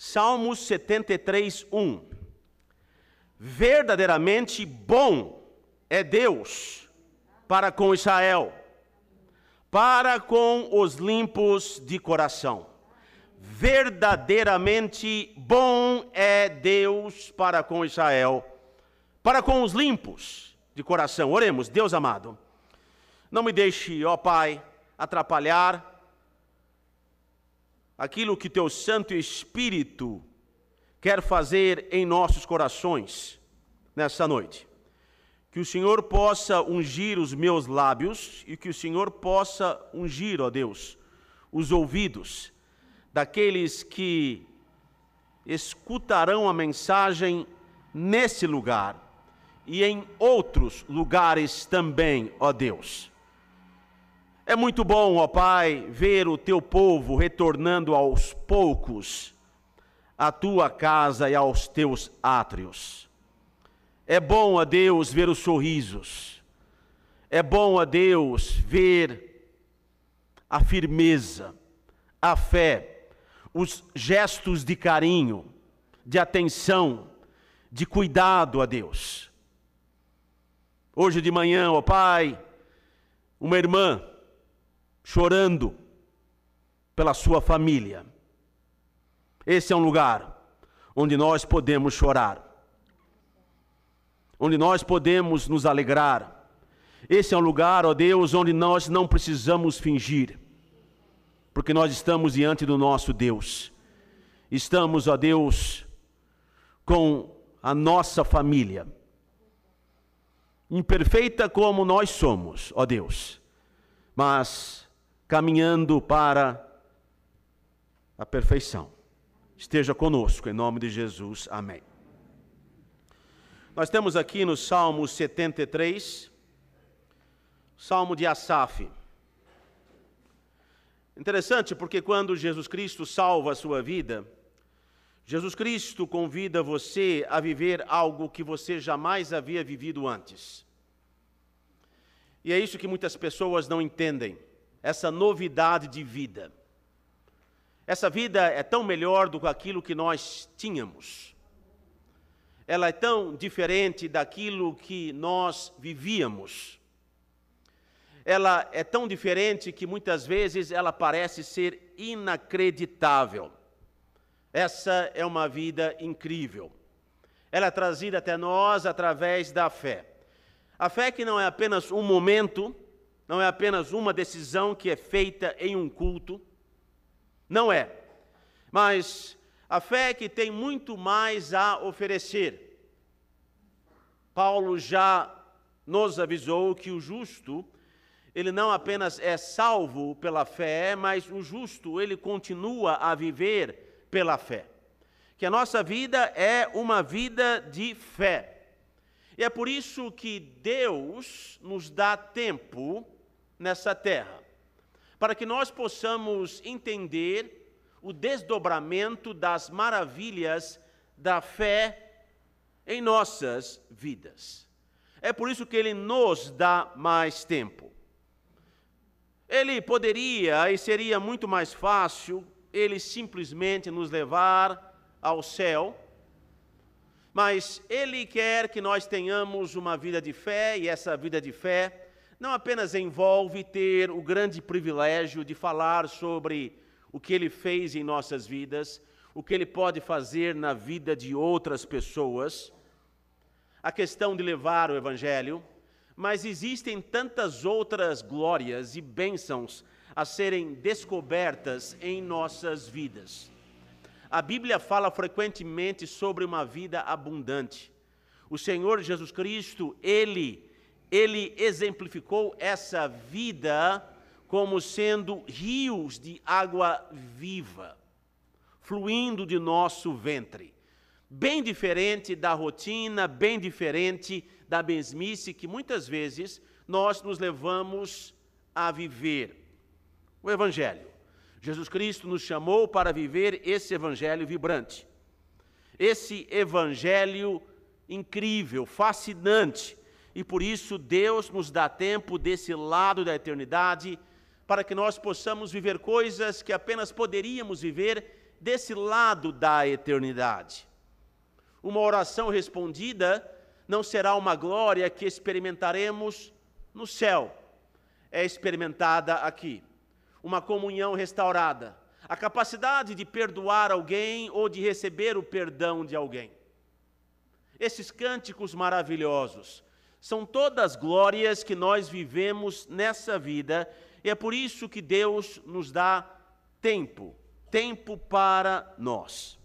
Salmos 73, 1. Verdadeiramente bom é Deus para com Israel, para com os limpos de coração. Verdadeiramente bom é Deus para com Israel, para com os limpos de coração. Oremos, Deus amado, não me deixe, ó Pai, atrapalhar aquilo que teu Santo Espírito quer fazer em nossos corações nessa noite. Que o Senhor possa ungir os meus lábios e que o Senhor possa ungir, ó Deus, os ouvidos daqueles que escutarão a mensagem nesse lugar e em outros lugares também, ó Deus. É muito bom, ó Pai, ver o teu povo retornando aos poucos à tua casa e aos teus átrios. É bom, ó Deus, ver os sorrisos. É bom, ó Deus, ver a firmeza, a fé, os gestos de carinho, de atenção, de cuidado a Deus. Hoje de manhã, ó Pai, uma irmã chorando pela sua família. Esse é um lugar onde nós podemos chorar, onde nós podemos nos alegrar. Esse é um lugar, ó Deus, onde nós não precisamos fingir, porque nós estamos diante do nosso Deus. Estamos, ó Deus, com a nossa família, imperfeita como nós somos, ó Deus, mas caminhando para a perfeição. Esteja conosco, em nome de Jesus. Amém. Nós temos aqui no Salmo 73, Salmo de Asaf. Interessante porque quando Jesus Cristo salva a sua vida, Jesus Cristo convida você a viver algo que você jamais havia vivido antes. E é isso que muitas pessoas não entendem essa novidade de vida. Essa vida é tão melhor do que aquilo que nós tínhamos. Ela é tão diferente daquilo que nós vivíamos. Ela é tão diferente que muitas vezes ela parece ser inacreditável. Essa é uma vida incrível. Ela é trazida até nós através da fé. A fé que não é apenas um momento, não é apenas uma decisão que é feita em um culto. Não é. Mas a fé que tem muito mais a oferecer. Paulo já nos avisou que o justo, ele não apenas é salvo pela fé, mas o justo, ele continua a viver pela fé. Que a nossa vida é uma vida de fé. E é por isso que Deus nos dá tempo nessa terra, para que nós possamos entender o desdobramento das maravilhas da fé em nossas vidas. É por isso que ele nos dá mais tempo. Ele poderia e seria muito mais fácil ele simplesmente nos levar ao céu, mas ele quer que nós tenhamos uma vida de fé e essa vida de fé não apenas envolve ter o grande privilégio de falar sobre o que ele fez em nossas vidas, o que ele pode fazer na vida de outras pessoas, a questão de levar o Evangelho, mas existem tantas outras glórias e bênçãos a serem descobertas em nossas vidas. A Bíblia fala frequentemente sobre uma vida abundante. O Senhor Jesus Cristo, ele ele exemplificou essa vida como sendo rios de água viva, fluindo de nosso ventre. Bem diferente da rotina, bem diferente da mesmice que muitas vezes nós nos levamos a viver. O Evangelho. Jesus Cristo nos chamou para viver esse Evangelho vibrante. Esse Evangelho incrível, fascinante, e por isso Deus nos dá tempo desse lado da eternidade para que nós possamos viver coisas que apenas poderíamos viver desse lado da eternidade. Uma oração respondida não será uma glória que experimentaremos no céu, é experimentada aqui. Uma comunhão restaurada, a capacidade de perdoar alguém ou de receber o perdão de alguém. Esses cânticos maravilhosos são todas glórias que nós vivemos nessa vida e é por isso que Deus nos dá tempo, tempo para nós.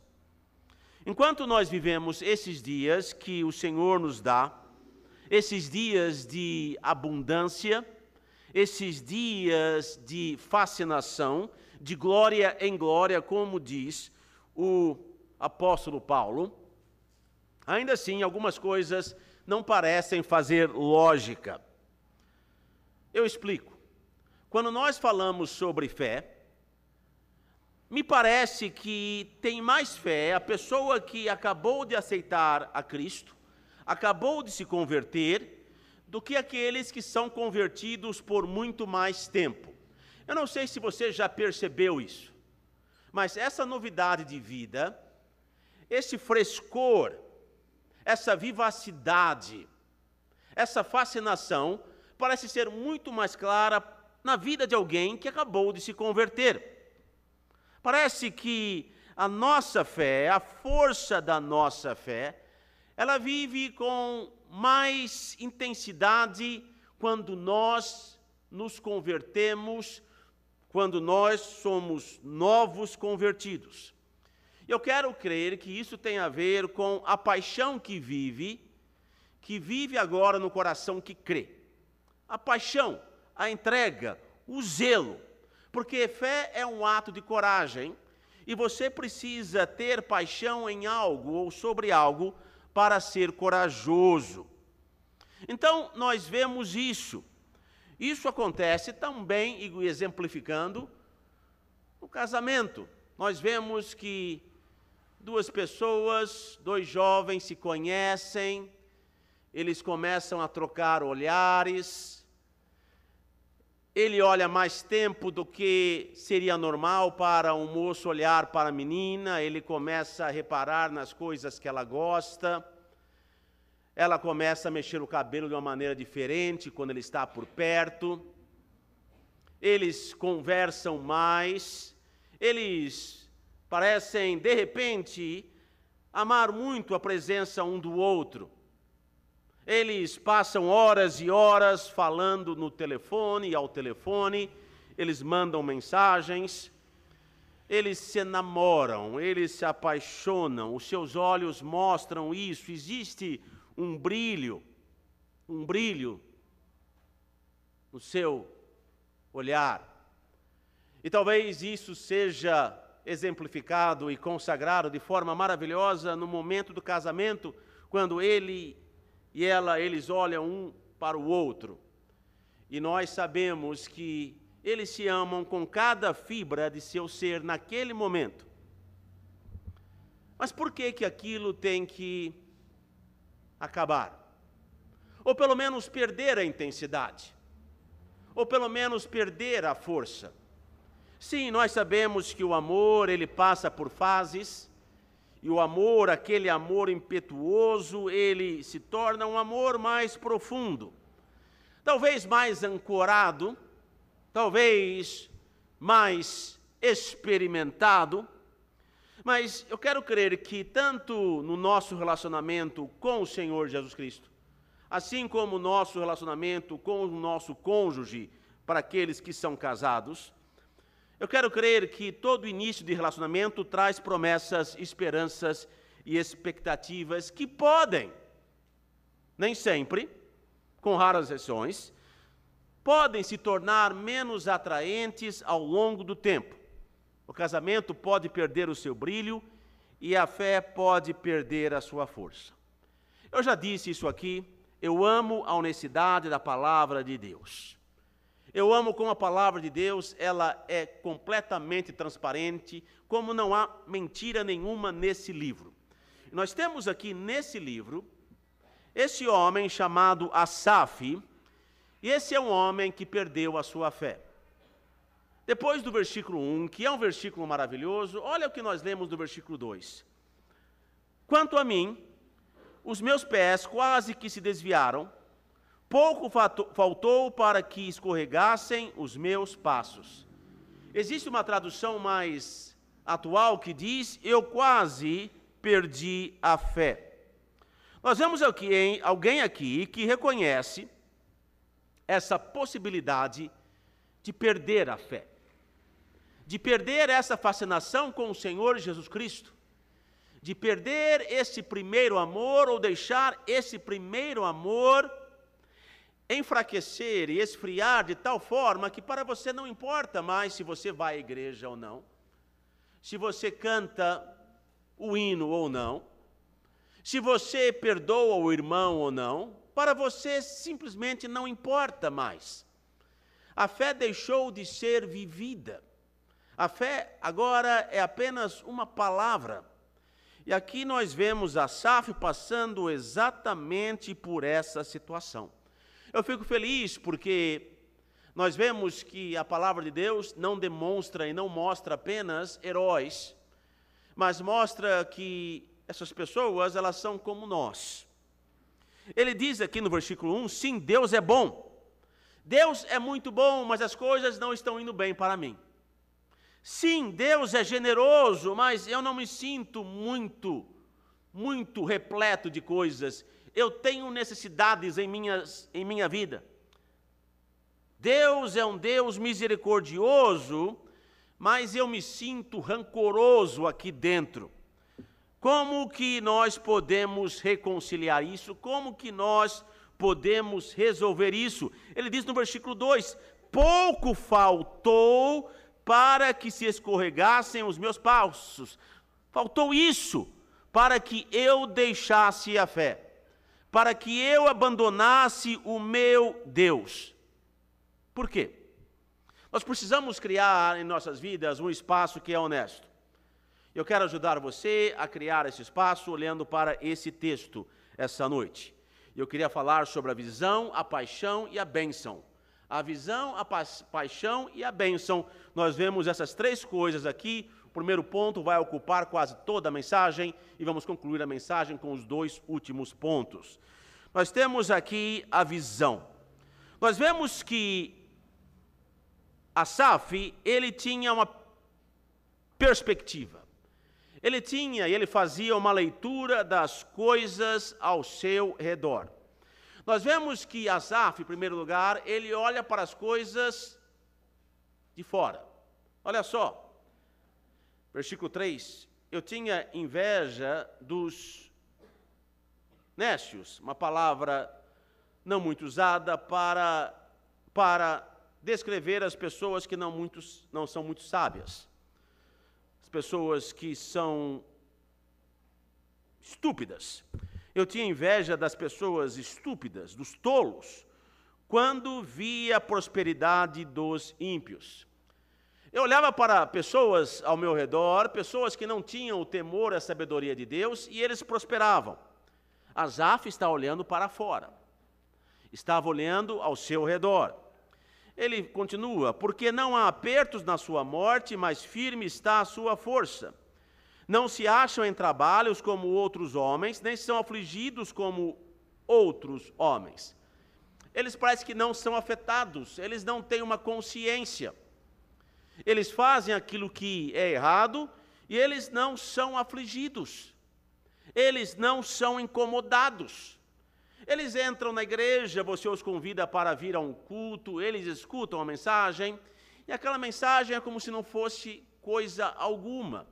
Enquanto nós vivemos esses dias que o Senhor nos dá, esses dias de abundância, esses dias de fascinação, de glória em glória, como diz o apóstolo Paulo, ainda assim algumas coisas não parecem fazer lógica. Eu explico. Quando nós falamos sobre fé, me parece que tem mais fé a pessoa que acabou de aceitar a Cristo, acabou de se converter, do que aqueles que são convertidos por muito mais tempo. Eu não sei se você já percebeu isso, mas essa novidade de vida, esse frescor, essa vivacidade, essa fascinação parece ser muito mais clara na vida de alguém que acabou de se converter. Parece que a nossa fé, a força da nossa fé, ela vive com mais intensidade quando nós nos convertemos, quando nós somos novos convertidos. Eu quero crer que isso tem a ver com a paixão que vive, que vive agora no coração que crê. A paixão, a entrega, o zelo porque fé é um ato de coragem e você precisa ter paixão em algo ou sobre algo para ser corajoso. Então, nós vemos isso. Isso acontece também, exemplificando, no casamento. Nós vemos que duas pessoas, dois jovens se conhecem, eles começam a trocar olhares, ele olha mais tempo do que seria normal para um moço olhar para a menina, ele começa a reparar nas coisas que ela gosta, ela começa a mexer o cabelo de uma maneira diferente quando ele está por perto, eles conversam mais, eles parecem, de repente, amar muito a presença um do outro. Eles passam horas e horas falando no telefone e ao telefone, eles mandam mensagens, eles se namoram, eles se apaixonam, os seus olhos mostram isso, existe um brilho, um brilho no seu olhar. E talvez isso seja exemplificado e consagrado de forma maravilhosa no momento do casamento, quando ele e ela, eles olham um para o outro. E nós sabemos que eles se amam com cada fibra de seu ser naquele momento. Mas por que que aquilo tem que acabar? Ou pelo menos perder a intensidade? Ou pelo menos perder a força? Sim, nós sabemos que o amor, ele passa por fases, e o amor, aquele amor impetuoso, ele se torna um amor mais profundo, talvez mais ancorado, talvez mais experimentado. Mas eu quero crer que, tanto no nosso relacionamento com o Senhor Jesus Cristo, assim como o nosso relacionamento com o nosso cônjuge, para aqueles que são casados, eu quero crer que todo início de relacionamento traz promessas, esperanças e expectativas que podem, nem sempre, com raras exceções, podem se tornar menos atraentes ao longo do tempo. O casamento pode perder o seu brilho e a fé pode perder a sua força. Eu já disse isso aqui, eu amo a honestidade da palavra de Deus. Eu amo como a palavra de Deus, ela é completamente transparente, como não há mentira nenhuma nesse livro. Nós temos aqui nesse livro esse homem chamado Asaf, e esse é um homem que perdeu a sua fé. Depois do versículo 1, que é um versículo maravilhoso, olha o que nós lemos no versículo 2. Quanto a mim, os meus pés quase que se desviaram, pouco faltou para que escorregassem os meus passos. Existe uma tradução mais atual que diz: Eu quase perdi a fé. Nós vemos aqui alguém aqui que reconhece essa possibilidade de perder a fé de perder essa fascinação com o Senhor Jesus Cristo, de perder esse primeiro amor ou deixar esse primeiro amor enfraquecer e esfriar de tal forma que para você não importa mais se você vai à igreja ou não, se você canta o hino ou não, se você perdoa o irmão ou não, para você simplesmente não importa mais. A fé deixou de ser vivida. A fé agora é apenas uma palavra. E aqui nós vemos a SAF passando exatamente por essa situação. Eu fico feliz porque nós vemos que a palavra de Deus não demonstra e não mostra apenas heróis, mas mostra que essas pessoas, elas são como nós. Ele diz aqui no versículo 1: sim, Deus é bom. Deus é muito bom, mas as coisas não estão indo bem para mim. Sim, Deus é generoso, mas eu não me sinto muito, muito repleto de coisas. Eu tenho necessidades em, minhas, em minha vida. Deus é um Deus misericordioso, mas eu me sinto rancoroso aqui dentro. Como que nós podemos reconciliar isso? Como que nós podemos resolver isso? Ele diz no versículo 2: Pouco faltou para que se escorregassem os meus passos. Faltou isso para que eu deixasse a fé, para que eu abandonasse o meu Deus. Por quê? Nós precisamos criar em nossas vidas um espaço que é honesto. Eu quero ajudar você a criar esse espaço olhando para esse texto essa noite. Eu queria falar sobre a visão, a paixão e a bênção a visão, a pa paixão e a bênção. Nós vemos essas três coisas aqui. Primeiro ponto vai ocupar quase toda a mensagem e vamos concluir a mensagem com os dois últimos pontos. Nós temos aqui a visão. Nós vemos que Asaf, ele tinha uma perspectiva. Ele tinha e ele fazia uma leitura das coisas ao seu redor. Nós vemos que Asaf, em primeiro lugar, ele olha para as coisas de fora. Olha só, versículo 3: Eu tinha inveja dos nécios, uma palavra não muito usada para, para descrever as pessoas que não, muitos, não são muito sábias, as pessoas que são estúpidas. Eu tinha inveja das pessoas estúpidas, dos tolos, quando via a prosperidade dos ímpios. Eu olhava para pessoas ao meu redor, pessoas que não tinham o temor e a sabedoria de Deus, e eles prosperavam. Asaf está olhando para fora, estava olhando ao seu redor. Ele continua: porque não há apertos na sua morte, mas firme está a sua força. Não se acham em trabalhos como outros homens, nem são afligidos como outros homens. Eles parecem que não são afetados, eles não têm uma consciência. Eles fazem aquilo que é errado e eles não são afligidos. Eles não são incomodados. Eles entram na igreja, você os convida para vir a um culto, eles escutam a mensagem, e aquela mensagem é como se não fosse coisa alguma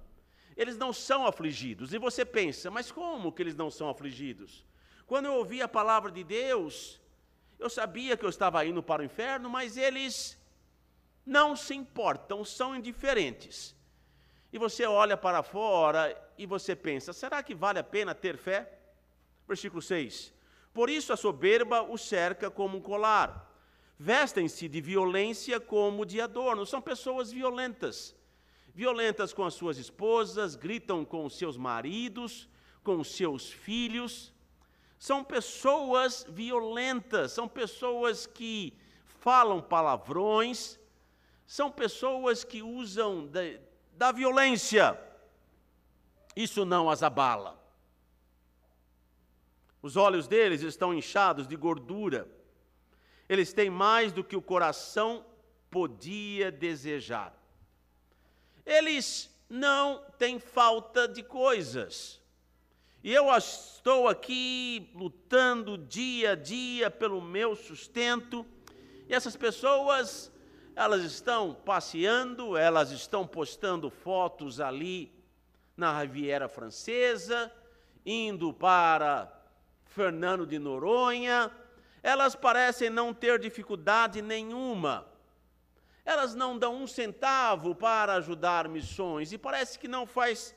eles não são afligidos. E você pensa, mas como que eles não são afligidos? Quando eu ouvi a palavra de Deus, eu sabia que eu estava indo para o inferno, mas eles não se importam, são indiferentes. E você olha para fora e você pensa, será que vale a pena ter fé? Versículo 6. Por isso a soberba o cerca como um colar. Vestem-se de violência como de adorno. São pessoas violentas violentas com as suas esposas, gritam com os seus maridos, com os seus filhos. São pessoas violentas, são pessoas que falam palavrões, são pessoas que usam da, da violência. Isso não as abala. Os olhos deles estão inchados de gordura. Eles têm mais do que o coração podia desejar. Eles não têm falta de coisas. E eu estou aqui lutando dia a dia pelo meu sustento. E essas pessoas, elas estão passeando, elas estão postando fotos ali na Riviera Francesa, indo para Fernando de Noronha, elas parecem não ter dificuldade nenhuma. Elas não dão um centavo para ajudar missões e parece que não faz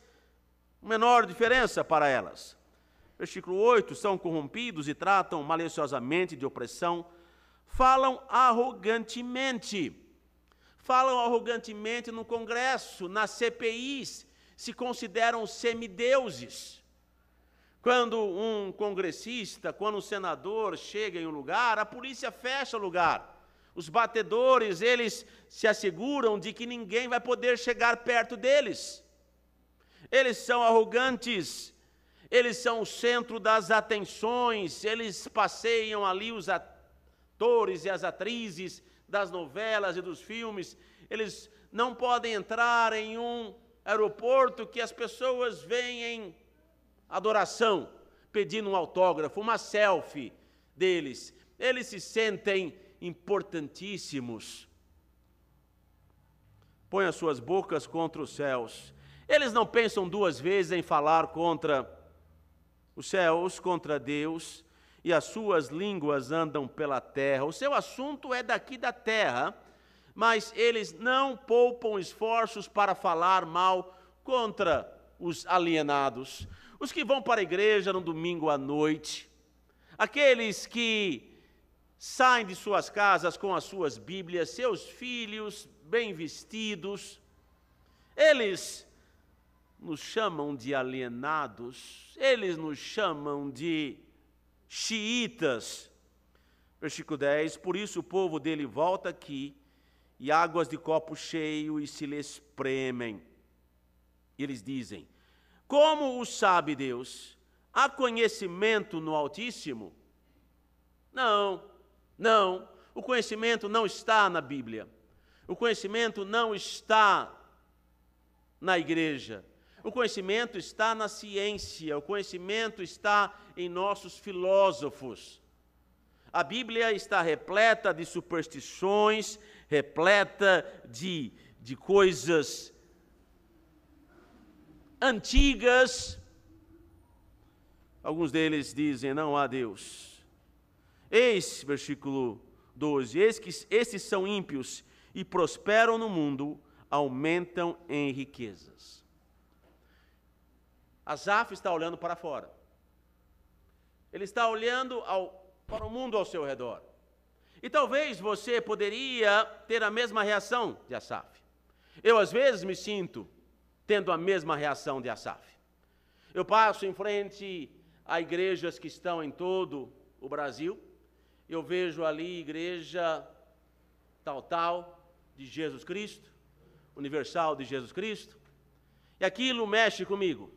menor diferença para elas. Versículo 8: são corrompidos e tratam maliciosamente de opressão, falam arrogantemente. Falam arrogantemente no Congresso, nas CPIs, se consideram semideuses. Quando um congressista, quando um senador chega em um lugar, a polícia fecha o lugar. Os batedores, eles se asseguram de que ninguém vai poder chegar perto deles. Eles são arrogantes, eles são o centro das atenções, eles passeiam ali os atores e as atrizes das novelas e dos filmes, eles não podem entrar em um aeroporto que as pessoas veem em adoração, pedindo um autógrafo, uma selfie deles. Eles se sentem importantíssimos. Põe as suas bocas contra os céus. Eles não pensam duas vezes em falar contra os céus, contra Deus, e as suas línguas andam pela terra. O seu assunto é daqui da terra, mas eles não poupam esforços para falar mal contra os alienados os que vão para a igreja no domingo à noite, aqueles que saem de suas casas com as suas Bíblias, seus filhos bem vestidos, eles nos chamam de alienados, eles nos chamam de xiitas. Versículo 10: Por isso o povo dele volta aqui, e águas de copo cheio e se lhe espremem. E eles dizem: como o sabe Deus? Há conhecimento no Altíssimo? Não, não. O conhecimento não está na Bíblia. O conhecimento não está na igreja. O conhecimento está na ciência, o conhecimento está em nossos filósofos. A Bíblia está repleta de superstições, repleta de, de coisas antigas. Alguns deles dizem: não há Deus. Eis, versículo 12: eis que esses são ímpios e prosperam no mundo, aumentam em riquezas. Asaf está olhando para fora. Ele está olhando ao, para o mundo ao seu redor. E talvez você poderia ter a mesma reação de Asaf. Eu às vezes me sinto tendo a mesma reação de Asaf. Eu passo em frente a igrejas que estão em todo o Brasil, eu vejo ali igreja tal, tal, de Jesus Cristo, universal de Jesus Cristo, e aquilo mexe comigo,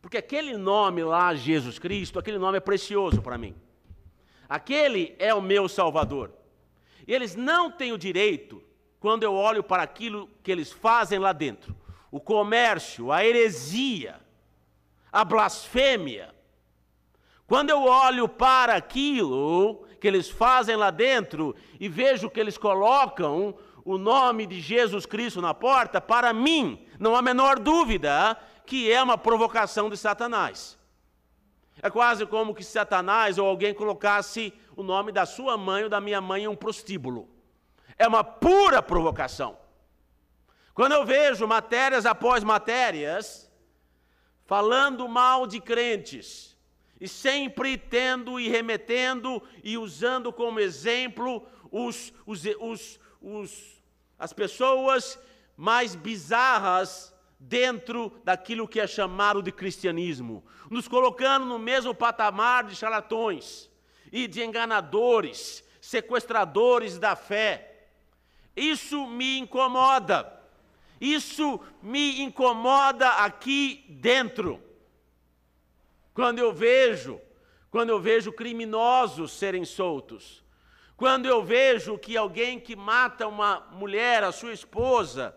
porque aquele nome lá, Jesus Cristo, aquele nome é precioso para mim. Aquele é o meu Salvador. E eles não têm o direito, quando eu olho para aquilo que eles fazem lá dentro, o comércio, a heresia, a blasfêmia. Quando eu olho para aquilo que eles fazem lá dentro e vejo que eles colocam o nome de Jesus Cristo na porta, para mim, não há menor dúvida que é uma provocação de Satanás. É quase como que Satanás ou alguém colocasse o nome da sua mãe ou da minha mãe em um prostíbulo. É uma pura provocação. Quando eu vejo matérias após matérias falando mal de crentes, e sempre tendo e remetendo e usando como exemplo os, os, os, os, as pessoas mais bizarras dentro daquilo que é chamado de cristianismo, nos colocando no mesmo patamar de charlatões e de enganadores, sequestradores da fé. Isso me incomoda. Isso me incomoda aqui dentro. Quando eu vejo, quando eu vejo criminosos serem soltos, quando eu vejo que alguém que mata uma mulher, a sua esposa,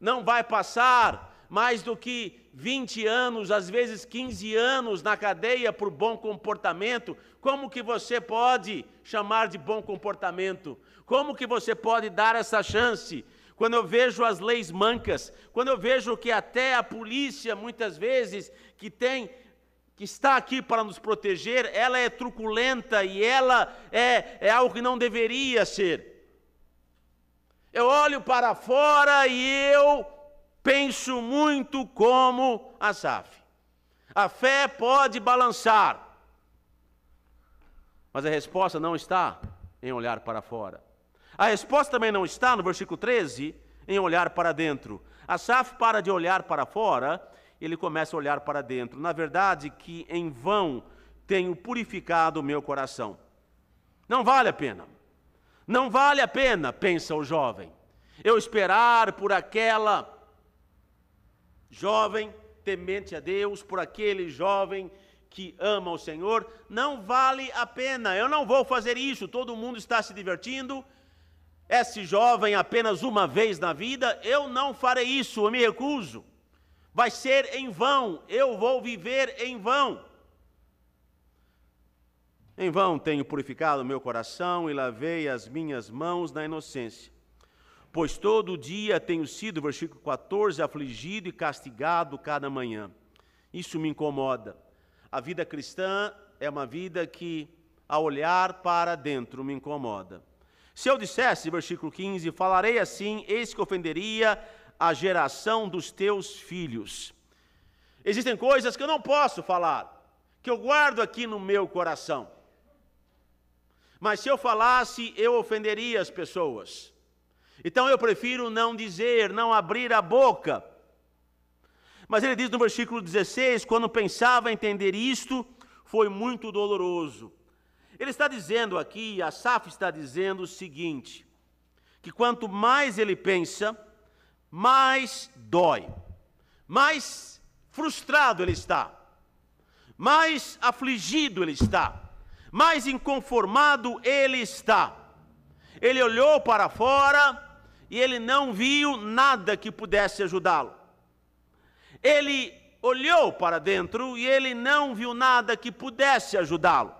não vai passar mais do que 20 anos, às vezes 15 anos na cadeia por bom comportamento, como que você pode chamar de bom comportamento? Como que você pode dar essa chance? Quando eu vejo as leis mancas, quando eu vejo que até a polícia muitas vezes que tem que está aqui para nos proteger, ela é truculenta e ela é, é algo que não deveria ser. Eu olho para fora e eu penso muito como Asaf. A fé pode balançar, mas a resposta não está em olhar para fora. A resposta também não está no versículo 13 em olhar para dentro. Asaf para de olhar para fora, ele começa a olhar para dentro. Na verdade, que em vão tenho purificado o meu coração. Não vale a pena. Não vale a pena, pensa o jovem, eu esperar por aquela jovem temente a Deus, por aquele jovem que ama o Senhor, não vale a pena. Eu não vou fazer isso. Todo mundo está se divertindo. Esse jovem apenas uma vez na vida, eu não farei isso, eu me recuso. Vai ser em vão, eu vou viver em vão. Em vão tenho purificado meu coração e lavei as minhas mãos na inocência. Pois todo dia tenho sido, versículo 14, afligido e castigado cada manhã. Isso me incomoda. A vida cristã é uma vida que, a olhar para dentro, me incomoda. Se eu dissesse, versículo 15, falarei assim, eis que ofenderia a geração dos teus filhos. Existem coisas que eu não posso falar, que eu guardo aqui no meu coração. Mas se eu falasse, eu ofenderia as pessoas. Então eu prefiro não dizer, não abrir a boca. Mas ele diz no versículo 16: quando pensava entender isto, foi muito doloroso. Ele está dizendo aqui, Asaf está dizendo o seguinte: que quanto mais ele pensa, mais dói, mais frustrado ele está, mais afligido ele está, mais inconformado ele está. Ele olhou para fora e ele não viu nada que pudesse ajudá-lo. Ele olhou para dentro e ele não viu nada que pudesse ajudá-lo.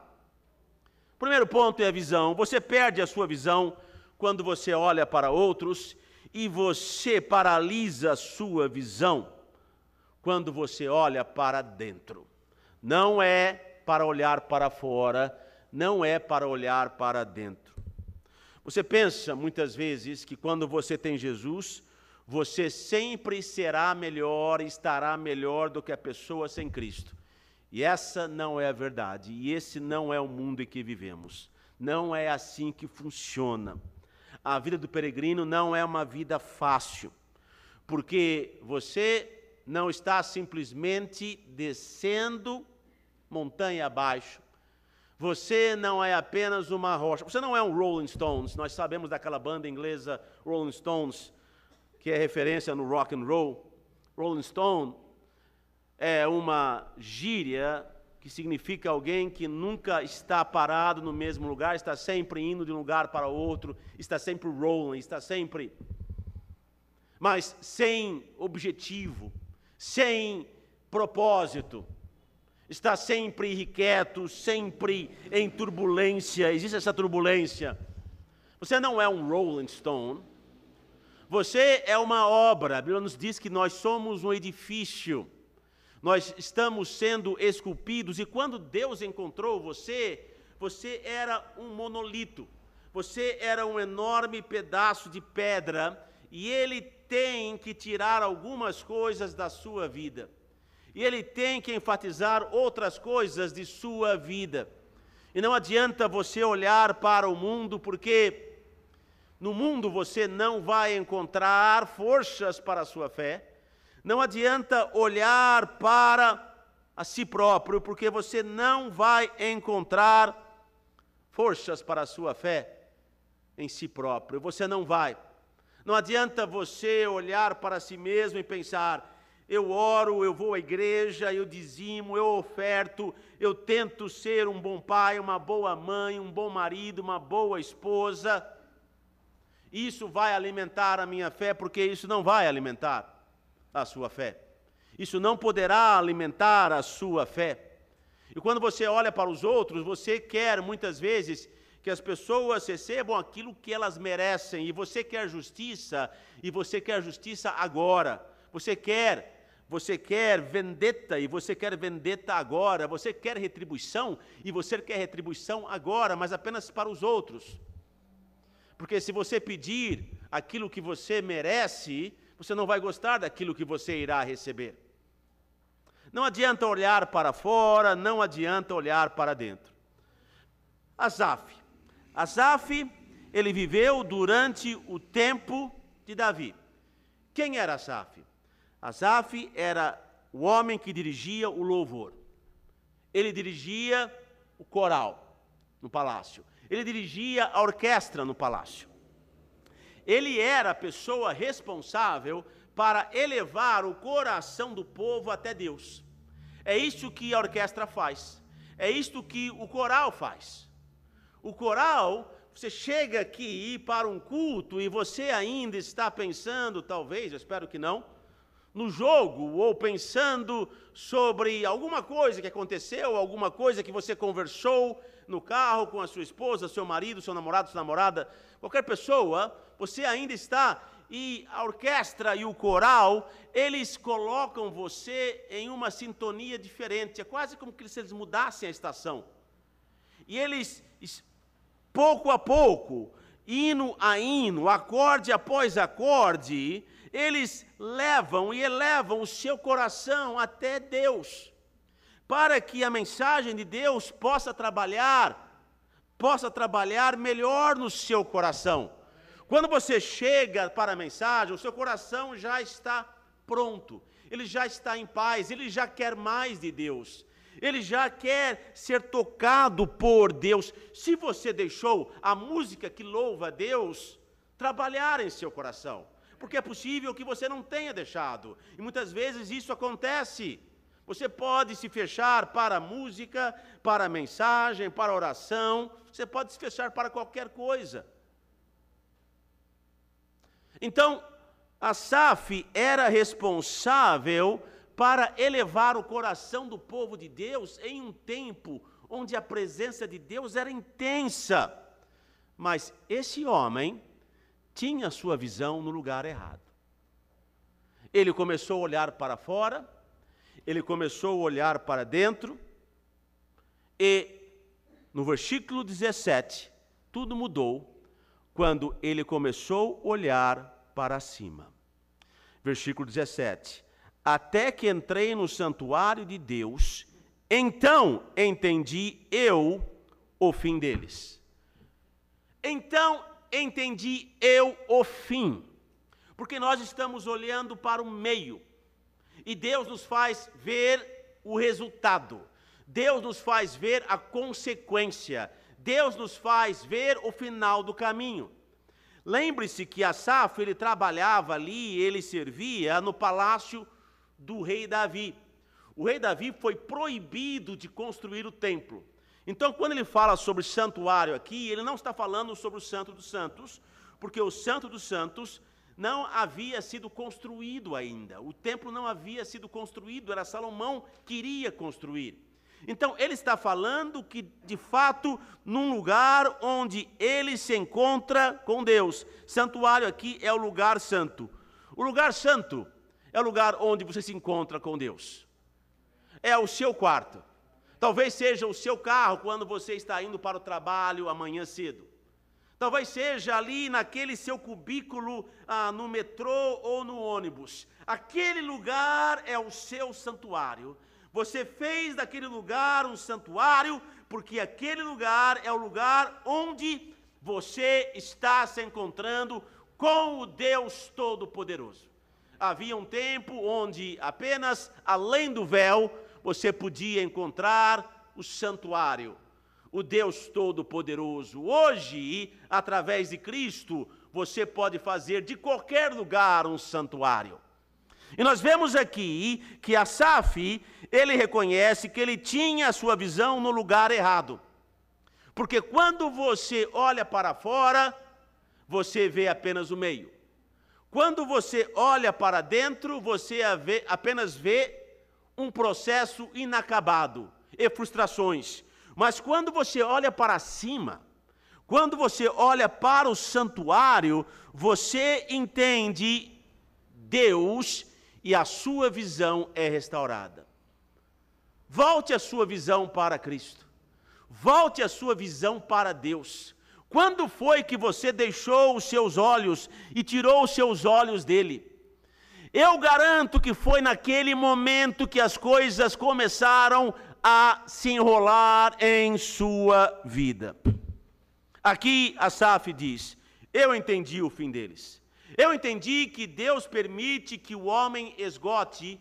Primeiro ponto é a visão. Você perde a sua visão quando você olha para outros e você paralisa a sua visão quando você olha para dentro. Não é para olhar para fora, não é para olhar para dentro. Você pensa muitas vezes que quando você tem Jesus, você sempre será melhor, estará melhor do que a pessoa sem Cristo. E essa não é a verdade, e esse não é o mundo em que vivemos. Não é assim que funciona. A vida do peregrino não é uma vida fácil, porque você não está simplesmente descendo montanha abaixo, você não é apenas uma rocha. Você não é um Rolling Stones. Nós sabemos daquela banda inglesa Rolling Stones, que é referência no rock and roll. Rolling Stone é uma gíria que significa alguém que nunca está parado no mesmo lugar, está sempre indo de um lugar para outro, está sempre rolling, está sempre mas sem objetivo, sem propósito está sempre irrequieto, sempre em turbulência, existe essa turbulência. Você não é um Rolling Stone, você é uma obra. A Bíblia nos diz que nós somos um edifício, nós estamos sendo esculpidos, e quando Deus encontrou você, você era um monolito, você era um enorme pedaço de pedra, e Ele tem que tirar algumas coisas da sua vida e ele tem que enfatizar outras coisas de sua vida. E não adianta você olhar para o mundo, porque no mundo você não vai encontrar forças para a sua fé. Não adianta olhar para a si próprio, porque você não vai encontrar forças para a sua fé em si próprio. Você não vai. Não adianta você olhar para si mesmo e pensar: eu oro, eu vou à igreja, eu dizimo, eu oferto, eu tento ser um bom pai, uma boa mãe, um bom marido, uma boa esposa. Isso vai alimentar a minha fé, porque isso não vai alimentar a sua fé. Isso não poderá alimentar a sua fé. E quando você olha para os outros, você quer muitas vezes que as pessoas recebam aquilo que elas merecem, e você quer justiça, e você quer justiça agora. Você quer, você quer vendetta, e você quer vendetta agora. Você quer retribuição, e você quer retribuição agora, mas apenas para os outros. Porque se você pedir aquilo que você merece, você não vai gostar daquilo que você irá receber. Não adianta olhar para fora, não adianta olhar para dentro. Asaf. Asaf, ele viveu durante o tempo de Davi. Quem era Asaf? Asaf era o homem que dirigia o louvor. Ele dirigia o coral no palácio. Ele dirigia a orquestra no palácio. Ele era a pessoa responsável para elevar o coração do povo até Deus. É isso que a orquestra faz. É isto que o coral faz. O coral, você chega aqui para um culto e você ainda está pensando, talvez, eu espero que não, no jogo ou pensando sobre alguma coisa que aconteceu, alguma coisa que você conversou no carro com a sua esposa, seu marido, seu namorado, sua namorada, qualquer pessoa, você ainda está e a orquestra e o coral, eles colocam você em uma sintonia diferente. É quase como se eles mudassem a estação. E eles, pouco a pouco, hino a hino, acorde após acorde, eles levam e elevam o seu coração até Deus, para que a mensagem de Deus possa trabalhar, possa trabalhar melhor no seu coração. Quando você chega para a mensagem, o seu coração já está pronto, ele já está em paz, ele já quer mais de Deus, ele já quer ser tocado por Deus. Se você deixou a música que louva a Deus trabalhar em seu coração, porque é possível que você não tenha deixado, e muitas vezes isso acontece. Você pode se fechar para a música, para a mensagem, para a oração, você pode se fechar para qualquer coisa. Então, Asaf era responsável para elevar o coração do povo de Deus em um tempo onde a presença de Deus era intensa. Mas esse homem tinha sua visão no lugar errado. Ele começou a olhar para fora, ele começou a olhar para dentro, e no versículo 17, tudo mudou quando ele começou a olhar para cima. Versículo 17: Até que entrei no santuário de Deus, então entendi eu o fim deles. Então entendi eu o fim, porque nós estamos olhando para o meio, e Deus nos faz ver o resultado, Deus nos faz ver a consequência, Deus nos faz ver o final do caminho. Lembre-se que Asaf, ele trabalhava ali, ele servia no palácio do rei Davi. O rei Davi foi proibido de construir o templo. Então, quando ele fala sobre santuário aqui, ele não está falando sobre o Santo dos Santos, porque o Santo dos Santos não havia sido construído ainda. O templo não havia sido construído, era Salomão que iria construir. Então, ele está falando que, de fato, num lugar onde ele se encontra com Deus. Santuário aqui é o lugar santo. O lugar santo é o lugar onde você se encontra com Deus. É o seu quarto. Talvez seja o seu carro quando você está indo para o trabalho amanhã cedo. Talvez seja ali naquele seu cubículo ah, no metrô ou no ônibus. Aquele lugar é o seu santuário você fez daquele lugar um santuário, porque aquele lugar é o lugar onde você está se encontrando com o Deus Todo-Poderoso. Havia um tempo onde apenas além do véu você podia encontrar o santuário, o Deus Todo-Poderoso. Hoje, através de Cristo, você pode fazer de qualquer lugar um santuário. E nós vemos aqui que Asaf, ele reconhece que ele tinha a sua visão no lugar errado. Porque quando você olha para fora, você vê apenas o meio. Quando você olha para dentro, você apenas vê um processo inacabado e frustrações. Mas quando você olha para cima, quando você olha para o santuário, você entende Deus e a sua visão é restaurada. Volte a sua visão para Cristo. Volte a sua visão para Deus. Quando foi que você deixou os seus olhos e tirou os seus olhos dele? Eu garanto que foi naquele momento que as coisas começaram a se enrolar em sua vida. Aqui Asaf diz: Eu entendi o fim deles. Eu entendi que Deus permite que o homem esgote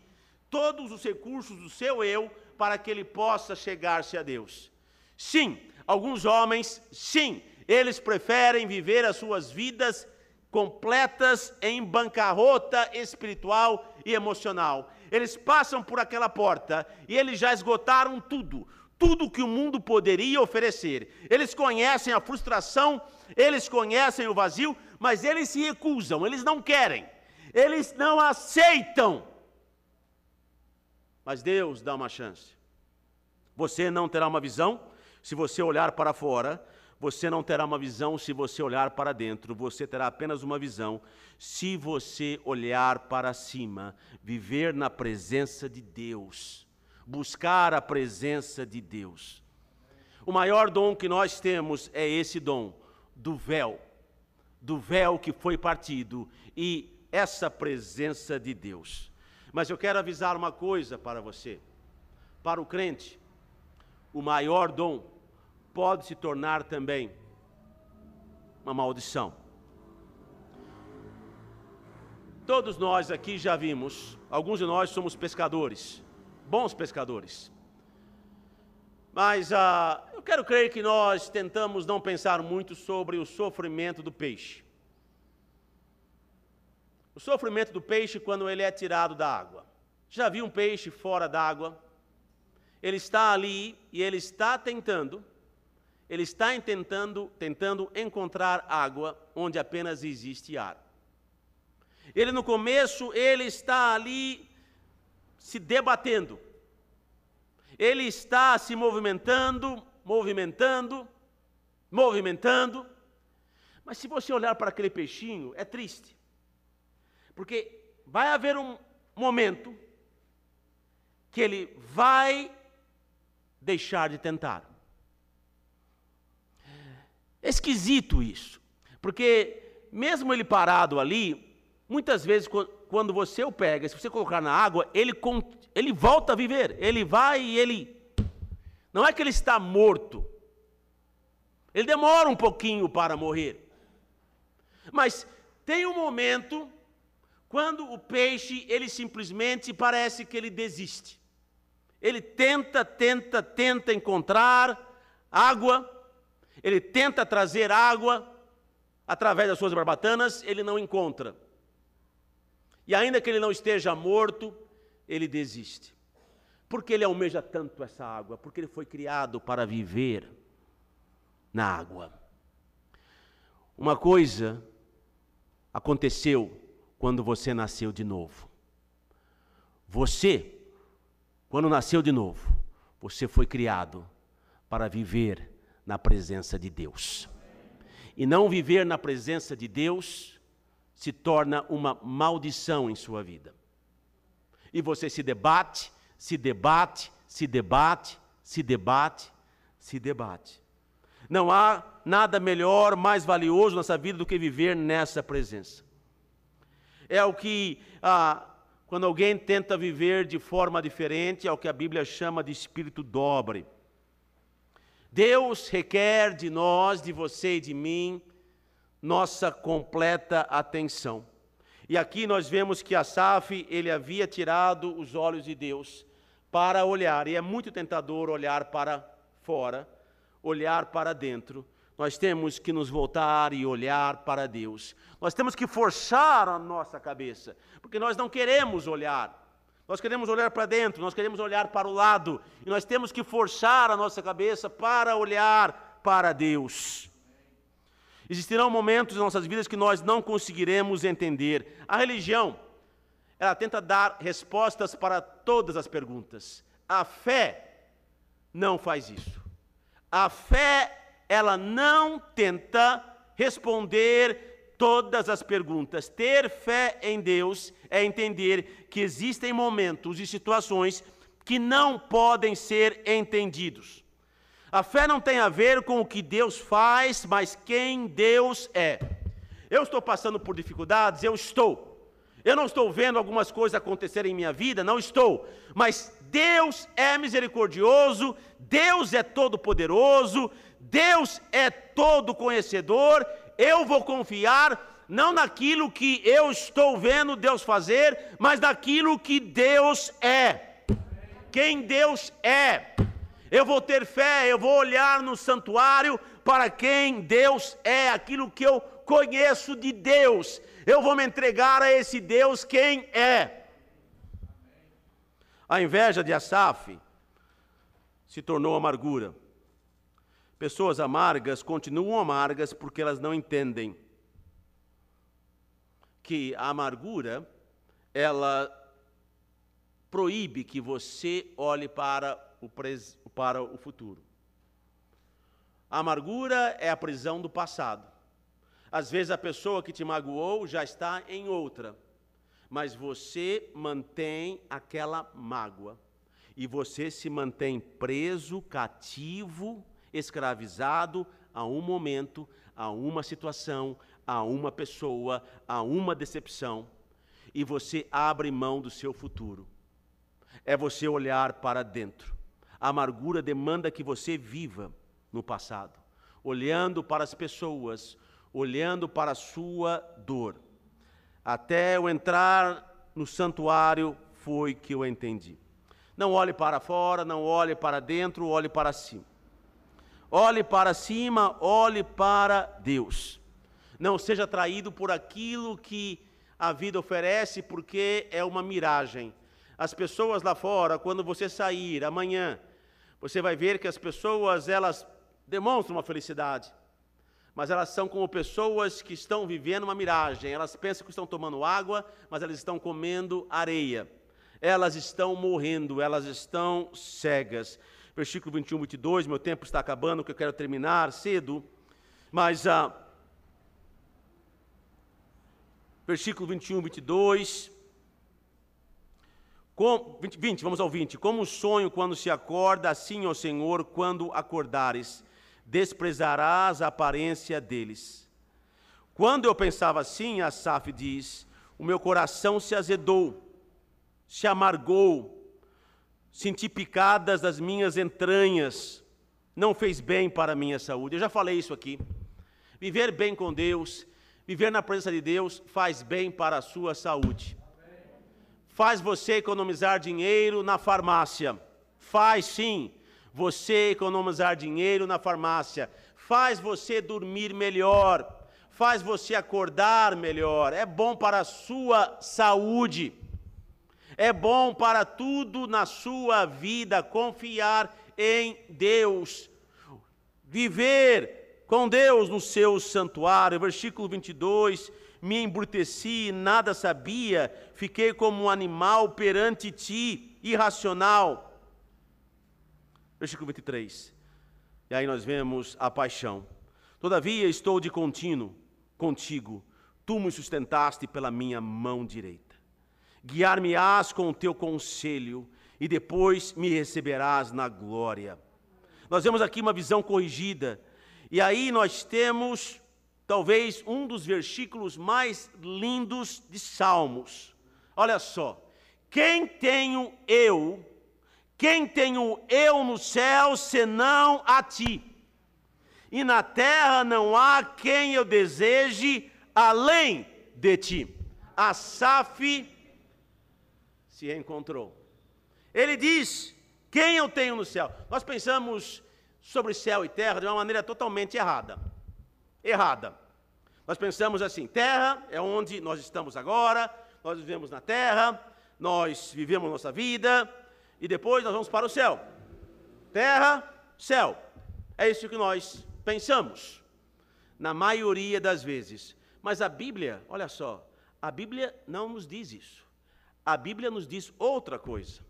todos os recursos do seu eu para que ele possa chegar-se a Deus. Sim, alguns homens, sim, eles preferem viver as suas vidas completas em bancarrota espiritual e emocional. Eles passam por aquela porta e eles já esgotaram tudo tudo que o mundo poderia oferecer. Eles conhecem a frustração, eles conhecem o vazio, mas eles se recusam, eles não querem, eles não aceitam. Mas Deus dá uma chance. Você não terá uma visão se você olhar para fora, você não terá uma visão se você olhar para dentro, você terá apenas uma visão se você olhar para cima, viver na presença de Deus buscar a presença de Deus. O maior dom que nós temos é esse dom do véu, do véu que foi partido e essa presença de Deus. Mas eu quero avisar uma coisa para você, para o crente, o maior dom pode se tornar também uma maldição. Todos nós aqui já vimos, alguns de nós somos pescadores bons pescadores. Mas ah, eu quero crer que nós tentamos não pensar muito sobre o sofrimento do peixe. O sofrimento do peixe quando ele é tirado da água. Já viu um peixe fora d'água? Ele está ali e ele está tentando, ele está tentando, tentando encontrar água onde apenas existe ar. Ele no começo, ele está ali se debatendo. Ele está se movimentando, movimentando, movimentando. Mas se você olhar para aquele peixinho, é triste. Porque vai haver um momento que ele vai deixar de tentar. É esquisito isso, porque mesmo ele parado ali, muitas vezes quando você o pega, se você colocar na água, ele, ele volta a viver. Ele vai e ele. Não é que ele está morto. Ele demora um pouquinho para morrer. Mas tem um momento quando o peixe, ele simplesmente parece que ele desiste. Ele tenta, tenta, tenta encontrar água, ele tenta trazer água através das suas barbatanas, ele não encontra. E ainda que ele não esteja morto, ele desiste. Porque ele almeja tanto essa água? Porque ele foi criado para viver na água. Uma coisa aconteceu quando você nasceu de novo. Você, quando nasceu de novo, você foi criado para viver na presença de Deus. E não viver na presença de Deus se torna uma maldição em sua vida. E você se debate, se debate, se debate, se debate, se debate. Não há nada melhor, mais valioso nessa vida do que viver nessa presença. É o que, ah, quando alguém tenta viver de forma diferente, é o que a Bíblia chama de espírito dobre. Deus requer de nós, de você e de mim, nossa completa atenção. E aqui nós vemos que Asaf, ele havia tirado os olhos de Deus para olhar, e é muito tentador olhar para fora, olhar para dentro, nós temos que nos voltar e olhar para Deus. Nós temos que forçar a nossa cabeça, porque nós não queremos olhar. Nós queremos olhar para dentro, nós queremos olhar para o lado, e nós temos que forçar a nossa cabeça para olhar para Deus. Existirão momentos em nossas vidas que nós não conseguiremos entender. A religião, ela tenta dar respostas para todas as perguntas. A fé não faz isso. A fé ela não tenta responder todas as perguntas. Ter fé em Deus é entender que existem momentos e situações que não podem ser entendidos. A fé não tem a ver com o que Deus faz, mas quem Deus é. Eu estou passando por dificuldades, eu estou. Eu não estou vendo algumas coisas acontecerem em minha vida, não estou. Mas Deus é misericordioso, Deus é todo-poderoso, Deus é todo conhecedor, eu vou confiar não naquilo que eu estou vendo Deus fazer, mas naquilo que Deus é. Quem Deus é. Eu vou ter fé, eu vou olhar no santuário para quem Deus é, aquilo que eu conheço de Deus. Eu vou me entregar a esse Deus quem é. A inveja de Asaf se tornou amargura. Pessoas amargas continuam amargas porque elas não entendem que a amargura ela proíbe que você olhe para o, pres, para o futuro. A amargura é a prisão do passado. Às vezes a pessoa que te magoou já está em outra, mas você mantém aquela mágoa e você se mantém preso, cativo escravizado a um momento, a uma situação, a uma pessoa, a uma decepção, e você abre mão do seu futuro. É você olhar para dentro. A amargura demanda que você viva no passado, olhando para as pessoas, olhando para a sua dor. Até eu entrar no santuário foi que eu entendi. Não olhe para fora, não olhe para dentro, olhe para cima. Olhe para cima, olhe para Deus. Não seja atraído por aquilo que a vida oferece, porque é uma miragem. As pessoas lá fora, quando você sair amanhã, você vai ver que as pessoas, elas demonstram uma felicidade, mas elas são como pessoas que estão vivendo uma miragem. Elas pensam que estão tomando água, mas elas estão comendo areia. Elas estão morrendo, elas estão cegas versículo 21, 22. Meu tempo está acabando, que eu quero terminar cedo. Mas, ah, versículo 21, 22. Com, 20, 20, vamos ao 20. Como um sonho quando se acorda, assim, ó Senhor, quando acordares, desprezarás a aparência deles. Quando eu pensava assim, Asaf diz, o meu coração se azedou, se amargou, senti picadas das minhas entranhas, não fez bem para a minha saúde. Eu já falei isso aqui. Viver bem com Deus, viver na presença de Deus, faz bem para a sua saúde. Faz você economizar dinheiro na farmácia. Faz sim você economizar dinheiro na farmácia. Faz você dormir melhor. Faz você acordar melhor. É bom para a sua saúde. É bom para tudo na sua vida confiar em Deus, viver com Deus no seu santuário. Versículo 22: Me embruteci, nada sabia, fiquei como um animal perante ti, irracional. Versículo 23. E aí nós vemos a paixão. Todavia estou de contínuo contigo, tu me sustentaste pela minha mão direita guiar-me-ás com o teu conselho, e depois me receberás na glória. Nós vemos aqui uma visão corrigida, e aí nós temos talvez um dos versículos mais lindos de Salmos. Olha só: quem tenho eu, quem tenho eu no céu senão a ti? E na terra não há quem eu deseje além de ti. Asaf se encontrou. Ele diz: Quem eu tenho no céu? Nós pensamos sobre céu e terra de uma maneira totalmente errada. Errada. Nós pensamos assim: terra é onde nós estamos agora, nós vivemos na terra, nós vivemos nossa vida e depois nós vamos para o céu. Terra, céu. É isso que nós pensamos, na maioria das vezes. Mas a Bíblia, olha só, a Bíblia não nos diz isso. A Bíblia nos diz outra coisa.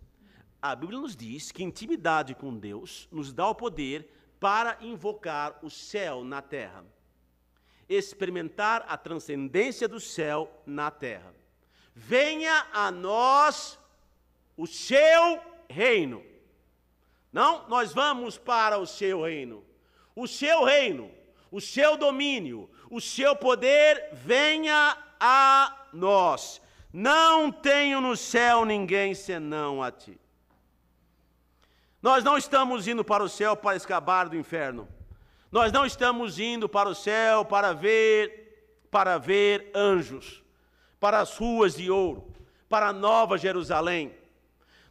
A Bíblia nos diz que intimidade com Deus nos dá o poder para invocar o céu na terra. Experimentar a transcendência do céu na terra. Venha a nós o seu reino. Não, nós vamos para o seu reino. O seu reino, o seu domínio, o seu poder venha a nós. Não tenho no céu ninguém senão a ti. Nós não estamos indo para o céu para escapar do inferno. Nós não estamos indo para o céu para ver para ver anjos, para as ruas de ouro, para a nova Jerusalém.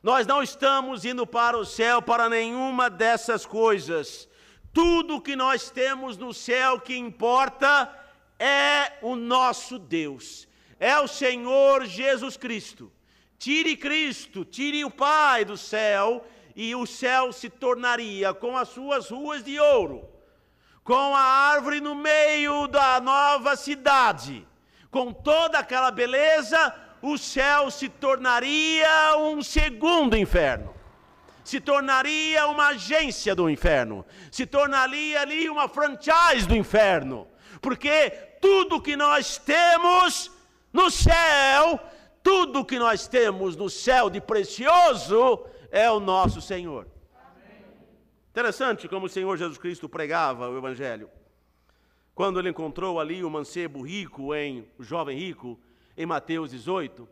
Nós não estamos indo para o céu para nenhuma dessas coisas. Tudo que nós temos no céu que importa é o nosso Deus, é o Senhor Jesus Cristo. Tire Cristo, tire o Pai do céu, e o céu se tornaria com as suas ruas de ouro, com a árvore no meio da nova cidade, com toda aquela beleza, o céu se tornaria um segundo inferno se tornaria uma agência do inferno, se tornaria ali uma franchise do inferno, porque tudo que nós temos no céu, tudo que nós temos no céu de precioso é o nosso Senhor. Interessante como o Senhor Jesus Cristo pregava o Evangelho. Quando ele encontrou ali o mancebo rico, em, o jovem rico, em Mateus 18,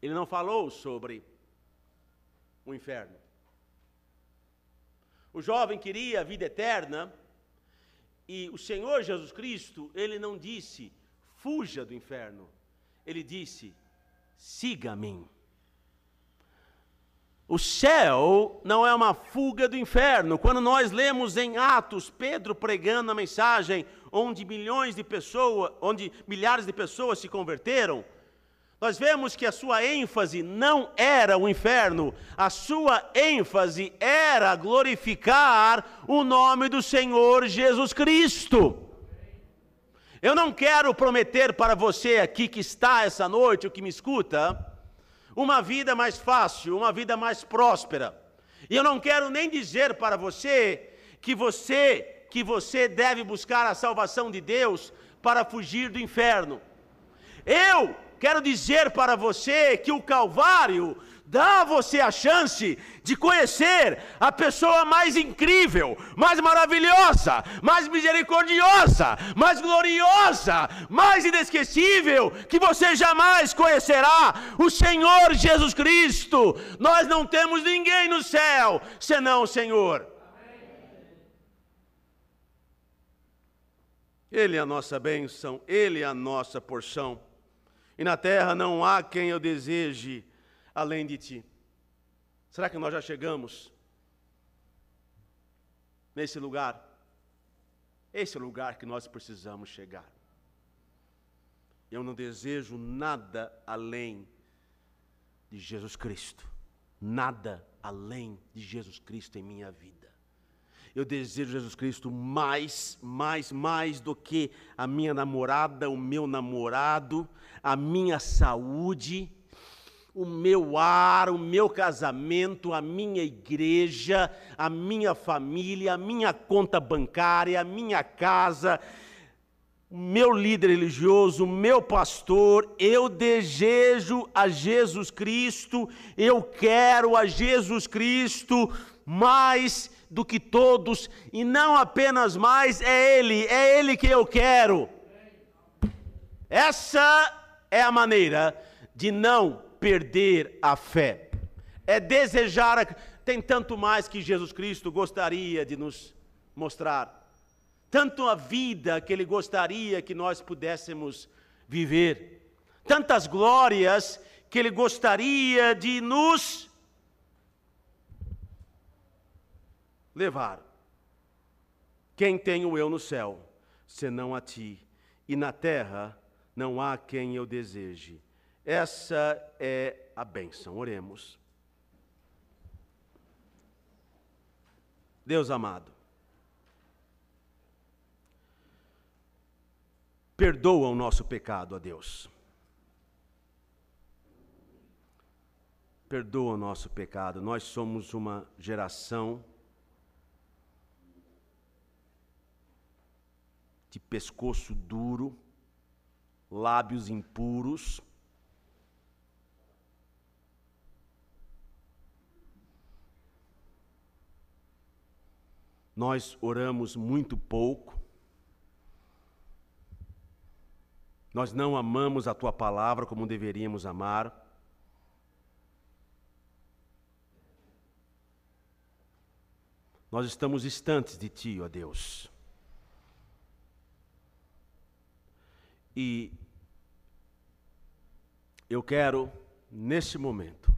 ele não falou sobre o inferno. O jovem queria a vida eterna e o Senhor Jesus Cristo, ele não disse, fuja do inferno. Ele disse, siga-me. O céu não é uma fuga do inferno. Quando nós lemos em Atos Pedro pregando a mensagem onde milhões de pessoas, onde milhares de pessoas se converteram, nós vemos que a sua ênfase não era o inferno, a sua ênfase era glorificar o nome do Senhor Jesus Cristo. Eu não quero prometer para você aqui que está essa noite, ou que me escuta, uma vida mais fácil, uma vida mais próspera. E eu não quero nem dizer para você que você que você deve buscar a salvação de Deus para fugir do inferno. Eu quero dizer para você que o Calvário dá a você a chance de conhecer a pessoa mais incrível, mais maravilhosa, mais misericordiosa, mais gloriosa, mais inesquecível que você jamais conhecerá, o Senhor Jesus Cristo. Nós não temos ninguém no céu senão o Senhor. Ele é a nossa bênção, Ele é a nossa porção e na terra não há quem eu deseje além de ti. Será que nós já chegamos nesse lugar? Esse é o lugar que nós precisamos chegar. Eu não desejo nada além de Jesus Cristo. Nada além de Jesus Cristo em minha vida. Eu desejo Jesus Cristo mais, mais, mais do que a minha namorada, o meu namorado, a minha saúde, o meu ar, o meu casamento, a minha igreja, a minha família, a minha conta bancária, a minha casa, o meu líder religioso, o meu pastor, eu desejo a Jesus Cristo, eu quero a Jesus Cristo mais do que todos, e não apenas mais, é Ele, é Ele que eu quero. Essa é a maneira de não perder a fé. É desejar, tem tanto mais que Jesus Cristo gostaria de nos mostrar. Tanto a vida que Ele gostaria que nós pudéssemos viver. Tantas glórias que Ele gostaria de nos levar. Quem tenho eu no céu, senão a ti? E na terra não há quem eu deseje. Essa é a bênção. Oremos. Deus amado, perdoa o nosso pecado a Deus. Perdoa o nosso pecado. Nós somos uma geração de pescoço duro, lábios impuros. Nós oramos muito pouco. Nós não amamos a tua palavra como deveríamos amar. Nós estamos distantes de Ti, ó Deus. E eu quero, nesse momento,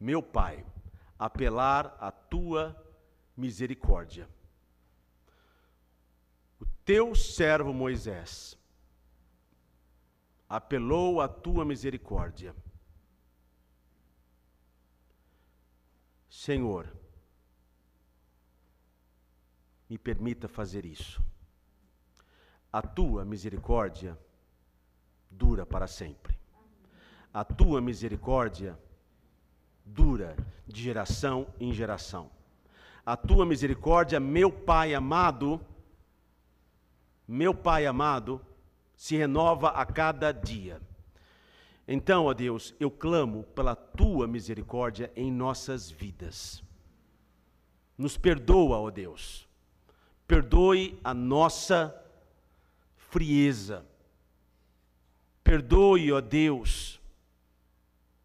meu Pai, apelar à Tua misericórdia. Teu servo Moisés apelou à Tua misericórdia. Senhor, me permita fazer isso. A tua misericórdia dura para sempre. A tua misericórdia dura de geração em geração. A tua misericórdia, meu Pai amado, meu Pai amado, se renova a cada dia. Então, ó Deus, eu clamo pela tua misericórdia em nossas vidas. Nos perdoa, ó Deus Perdoe a nossa frieza. Perdoe, ó Deus,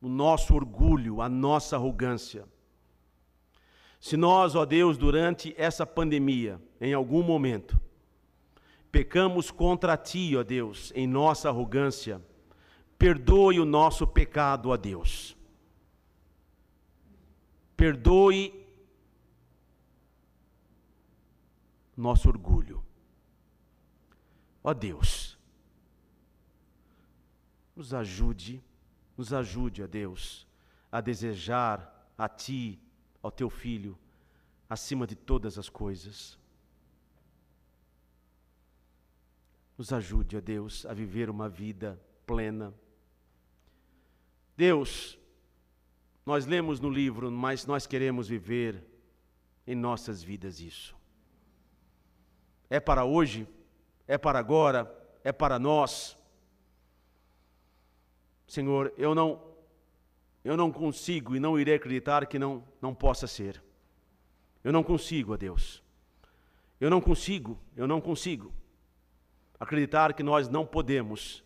o nosso orgulho, a nossa arrogância. Se nós, ó Deus, durante essa pandemia, em algum momento, pecamos contra ti, ó Deus, em nossa arrogância, perdoe o nosso pecado, ó Deus. Perdoe nosso orgulho. Ó Deus, nos ajude, nos ajude, ó Deus, a desejar a Ti, ao Teu Filho, acima de todas as coisas. Nos ajude, ó Deus, a viver uma vida plena. Deus, nós lemos no livro, mas nós queremos viver em nossas vidas isso é para hoje, é para agora, é para nós. Senhor, eu não eu não consigo e não irei acreditar que não não possa ser. Eu não consigo, ó Deus. Eu não consigo, eu não consigo acreditar que nós não podemos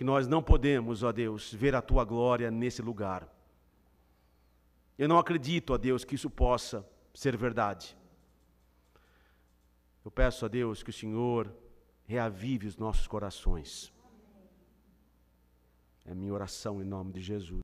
que nós não podemos, ó Deus, ver a tua glória nesse lugar. Eu não acredito, ó Deus, que isso possa ser verdade. Eu peço a Deus que o Senhor reavive os nossos corações. É minha oração em nome de Jesus.